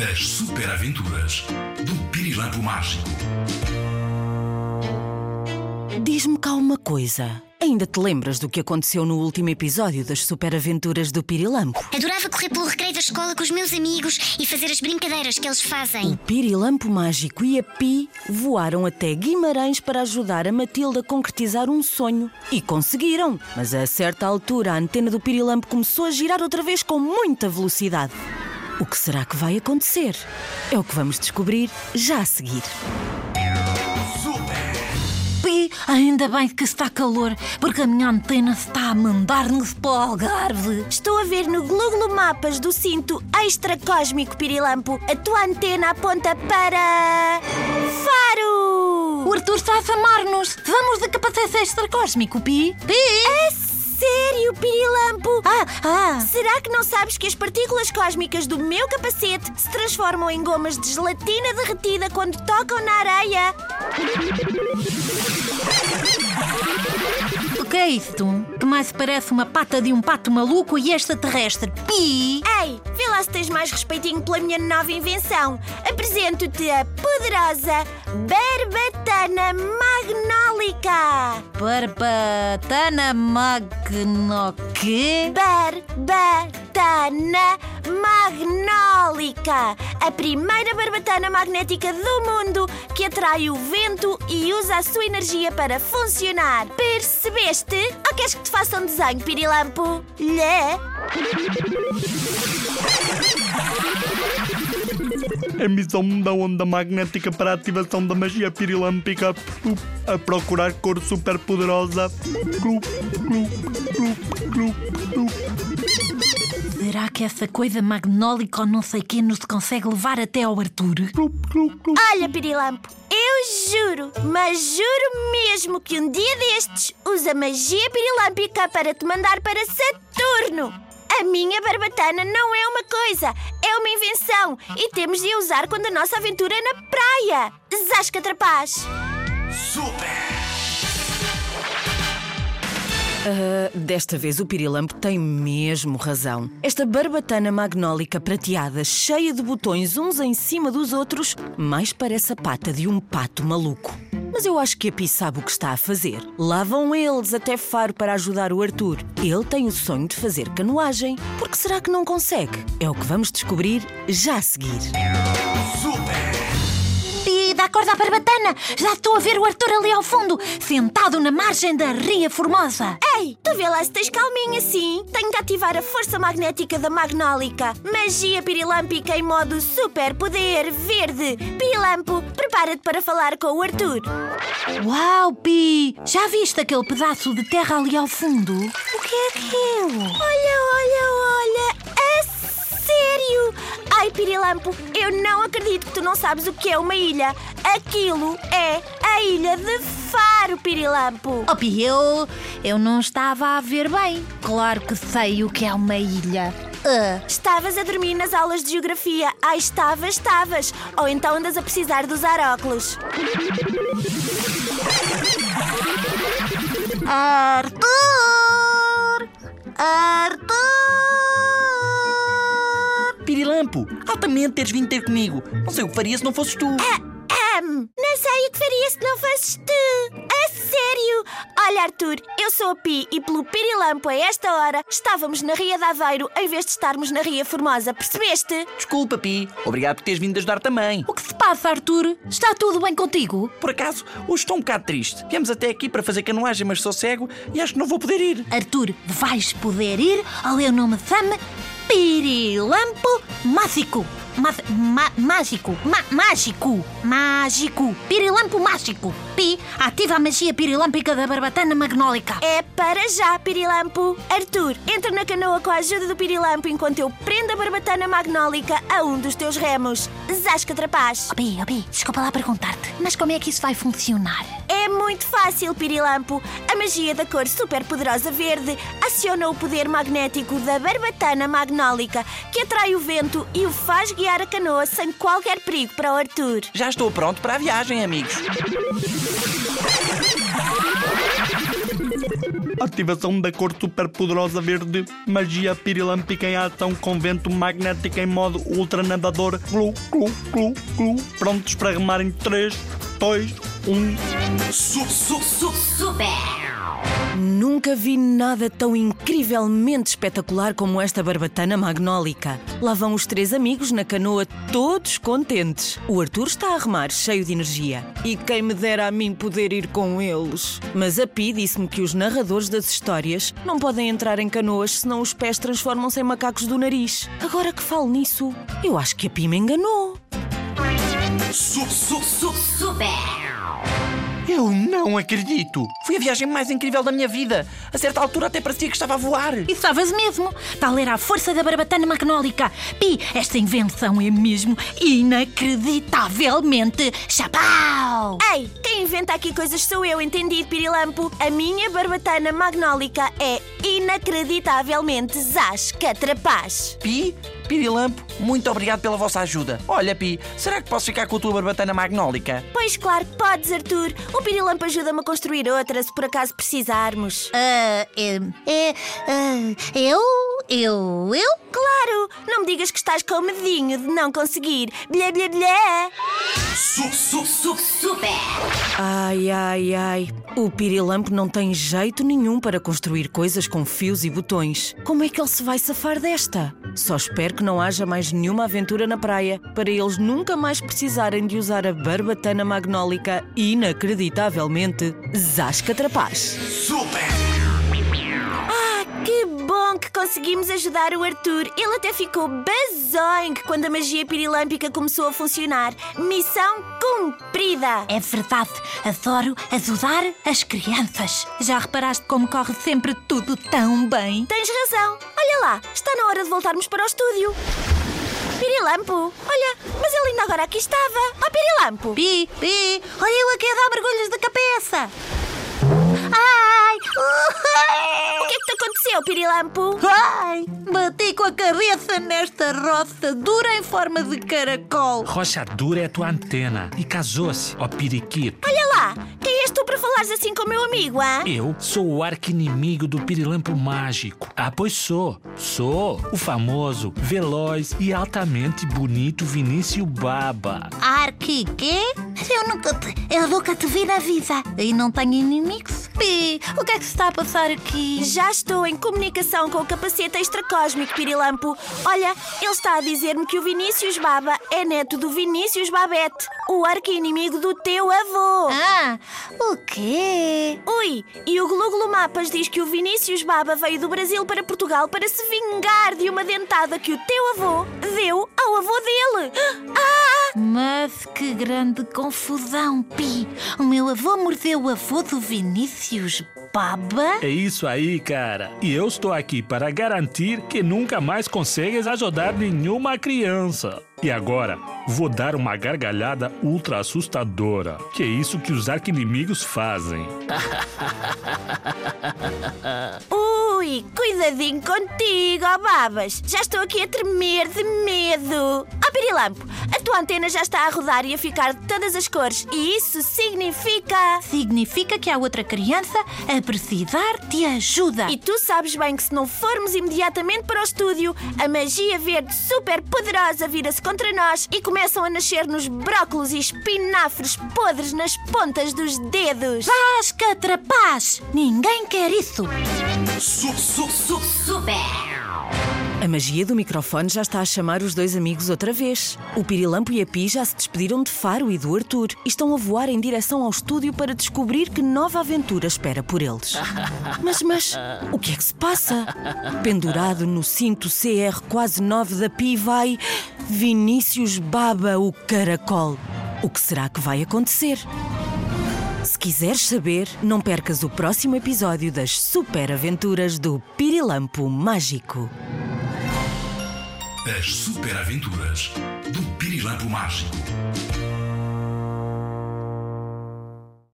As super aventuras do Pirilampo Mágico. Diz-me cá uma coisa. Ainda te lembras do que aconteceu no último episódio das super aventuras do Pirilampo? Adorava correr pelo recreio da escola com os meus amigos e fazer as brincadeiras que eles O fazem. Pirilampo Mágico e a Pi voaram até Guimarães para ajudar a Matilda a concretizar um sonho. E conseguiram! Mas a certa altura a antena do Pirilampo começou a girar outra vez com muita velocidade. O que será que vai acontecer? É o que vamos descobrir já a seguir. Pi, ainda bem que está calor, porque a minha antena está a mandar-nos para o Algarve. Estou a ver no Google Mapas do cinto extra cósmico Pirilampo. A tua antena aponta para. Faro! O Arthur está a chamar-nos. Vamos de capacete extra cósmico, Pi. Pi! Sério, Pirilampo? Ah, ah. Será que não sabes que as partículas cósmicas do meu capacete se transformam em gomas de gelatina derretida quando tocam na areia? O que é isto? Que mais parece uma pata de um pato maluco e extraterrestre. Pi! Ei, vê lá se tens mais respeitinho pela minha nova invenção. Apresento-te a poderosa Barbatana Magnólica. Barbatana magno... quê? Barbatana Magnólica, a primeira barbatana magnética do mundo que atrai o vento e usa a sua energia para funcionar. Percebeste? Ou queres que te faça um desenho, Pirilampo? Lé? Emissão da onda magnética para a ativação da magia pirilâmpica. A procurar cor super poderosa. Será que essa coisa magnólica ou não sei quê nos consegue levar até ao Arthur? Olha, Pirilampo, eu juro, mas juro mesmo que um dia destes usa magia pirilâmpica para te mandar para Saturno. A minha barbatana não é uma coisa, é uma invenção e temos de a usar quando a nossa aventura é na praia. Zasca Trapaz! Ah, desta vez o Pirilampo tem mesmo razão. Esta barbatana magnólica prateada, cheia de botões uns em cima dos outros, mais parece a pata de um pato maluco. Mas eu acho que a Pi sabe o que está a fazer. Lá vão eles até Faro para ajudar o Arthur. Ele tem o sonho de fazer canoagem. Por que será que não consegue? É o que vamos descobrir já a seguir. Dá corda à barbatana! Já estou a ver o Arthur ali ao fundo, sentado na margem da Ria Formosa. Ei, tu vê lá se tens calminha assim. Tenho que ativar a força magnética da Magnólica. Magia pirilâmpica em modo super poder verde. Pirilampo, prepara-te para falar com o Arthur. Uau, Pi! Já viste aquele pedaço de terra ali ao fundo? O que é aquilo? Olha, olha, olha! Ai, Pirilampo, eu não acredito que tu não sabes o que é uma ilha. Aquilo é a ilha de Faro, Pirilampo. Oh, Pi, eu, eu não estava a ver bem. Claro que sei o que é uma ilha. Ah, Estavas a dormir nas aulas de geografia. Ai, estavas, estavas. Ou então andas a precisar de usar óculos. Arthur! Arthur! Altamente teres vindo ter comigo. Não sei o que faria se não fosses tu. Ahm, não sei o que faria se não fosses tu. A sério? Olha, Arthur, eu sou a Pi e pelo Pirilampo a esta hora estávamos na Ria de Aveiro em vez de estarmos na Ria Formosa, percebeste? Desculpa, Pi. Obrigado por teres vindo ajudar também. O que se passa, Arthur? Está tudo bem contigo? Por acaso, hoje estou um bocado triste. Viemos até aqui para fazer canoagem, mas sou cego e acho que não vou poder ir. Arthur, vais poder ir ao eu não me chame Pirilampo Mágico. Ma mágico. Ma mágico. Mágico. Pirilampo mágico. Pi, ativa a magia pirilâmpica da barbatana magnólica. É para já, Pirilampo. Arthur, entra na canoa com a ajuda do Pirilampo enquanto eu prendo a barbatana magnólica a um dos teus remos. Zasca Trapaz. Oh, Pi, oh, Pi, desculpa lá perguntar-te, mas como é que isso vai funcionar? É muito fácil, Pirilampo. A magia da cor super poderosa verde aciona o poder magnético da barbatana magnólica, que atrai o vento e o faz guiar a canoa sem qualquer perigo para o Arthur. Já estou pronto para a viagem, amigos. Ativação da cor super poderosa verde. Magia pirilâmpica em ação com vento magnético em modo ultra nadador. Glu, glu, glu, glu. Prontos para remar em 3, 2, 1. Su, su, su, Super! Nunca vi nada tão incrivelmente espetacular como esta barbatana magnólica. Lá vão os três amigos na canoa, todos contentes. O Arthur está a remar, cheio de energia. E quem me dera a mim poder ir com eles. Mas a Pi disse-me que os narradores das histórias não podem entrar em canoas senão os pés transformam-se em macacos do nariz. Agora que falo nisso, eu acho que a Pi me enganou. su, su, su. Super! Eu não acredito! Foi a viagem mais incrível da minha vida! A certa altura até parecia que estava a voar! E estavas mesmo. Tal era a força da barbatana magnólica. Pi, esta invenção é mesmo inacreditavelmente chapau! Ei, quem inventa aqui coisas sou eu, entendido, Pirilampo? A minha barbatana magnólica é inacreditavelmente zasca trapaz. Pi, Pirilampo, muito obrigado pela vossa ajuda. Olha, Pi, será que posso ficar com a tua barbatana magnólica? Pois claro que podes, Arthur. O Pirilampo ajuda-me a construir outra se por acaso precisarmos. Ah, é, é, ah, eu, eu, eu? Claro, não me digas que estás com medinho de não conseguir. Blé, blé, blé. Su, su, su. Super! Ai, ai, ai. O Pirilampo não tem jeito nenhum para construir coisas com fios e botões. Como é que ele se vai safar desta? Só espero que não haja mais nenhuma aventura na praia para eles nunca mais precisarem de usar a barbatana magnólica inacreditavelmente zasca trapaz. Super! Ah, que bom que conseguimos ajudar o Arthur. Ele até ficou bazongue quando a magia pirilâmpica começou a funcionar. Missão cumprida. É verdade, adoro ajudar as crianças. Já reparaste como corre sempre tudo tão bem? Tens razão. Olha lá, está na hora de voltarmos para o estúdio. Pirilampo, olha, mas ele ainda agora aqui estava. Ó Pirilampo. Pi, pi, olha eu aqui a dar mergulhos de cabeça. Ai! O que é que te aconteceu, Pirilampo? Ai! Bati com a cabeça nesta roça dura em forma de caracol. Rocha dura é a tua antena e casou-se, ó periquito. Olha lá, quem és tu para falares assim com o meu amigo, hã? Eu sou o arqui-inimigo do pirilampo mágico. Ah, pois sou. Sou o famoso, veloz e altamente bonito Vinícius Baba. Arque, quê? Eu nunca te, eu nunca te vi na vida e não tenho inimigos. Pi, o que é que se está a passar aqui? Já estou em comunicação com o capacete extracósmico Pirilampo. Olha, ele está a dizer-me que o Vinícius Baba é neto do Vinícius Babette, o arqui-inimigo do teu avô. Ah, o quê? Ui, e o Glu Glu Mapas diz que o Vinícius Baba veio do Brasil para Portugal para se vingar de uma dentada que o teu avô deu ao avô dele. Ah! Mas que grande confusão, Pi. O meu avô mordeu o avô do Vinícius Baba? É isso aí, cara. E eu estou aqui para garantir que nunca mais consegues ajudar nenhuma criança. E agora, vou dar uma gargalhada ultra assustadora. Que é isso que os arquinimigos fazem. Ui, cuidadinho contigo, ó Babas. Já estou aqui a tremer de medo. Ó Pirilampo, a tua antena já está a rodar e a ficar de todas as cores. E isso significa... Significa que há outra criança a precisar de ajuda. E tu sabes bem que se não formos imediatamente para o estúdio, a magia verde super poderosa vira-se contra nós e começam a nascer-nos brócolos e espinafres podres nas pontas dos dedos. Vasca trapaz! Ninguém quer isso. Su, su, su. Super! A magia do microfone já está a chamar os dois amigos outra vez. O Pirilampo e a Pi já se despediram de Faro e do Arthur e estão a voar em direção ao estúdio para descobrir que nova aventura espera por eles. Mas, mas, o que é que se passa? Pendurado no cinto CR quase 9 da Pi vai Vinícius Baba o Caracol. O que será que vai acontecer? Se quiseres saber, não percas o próximo episódio das Super Aventuras do Pirilampo Mágico. As super aventuras do Pirilampo Mágico.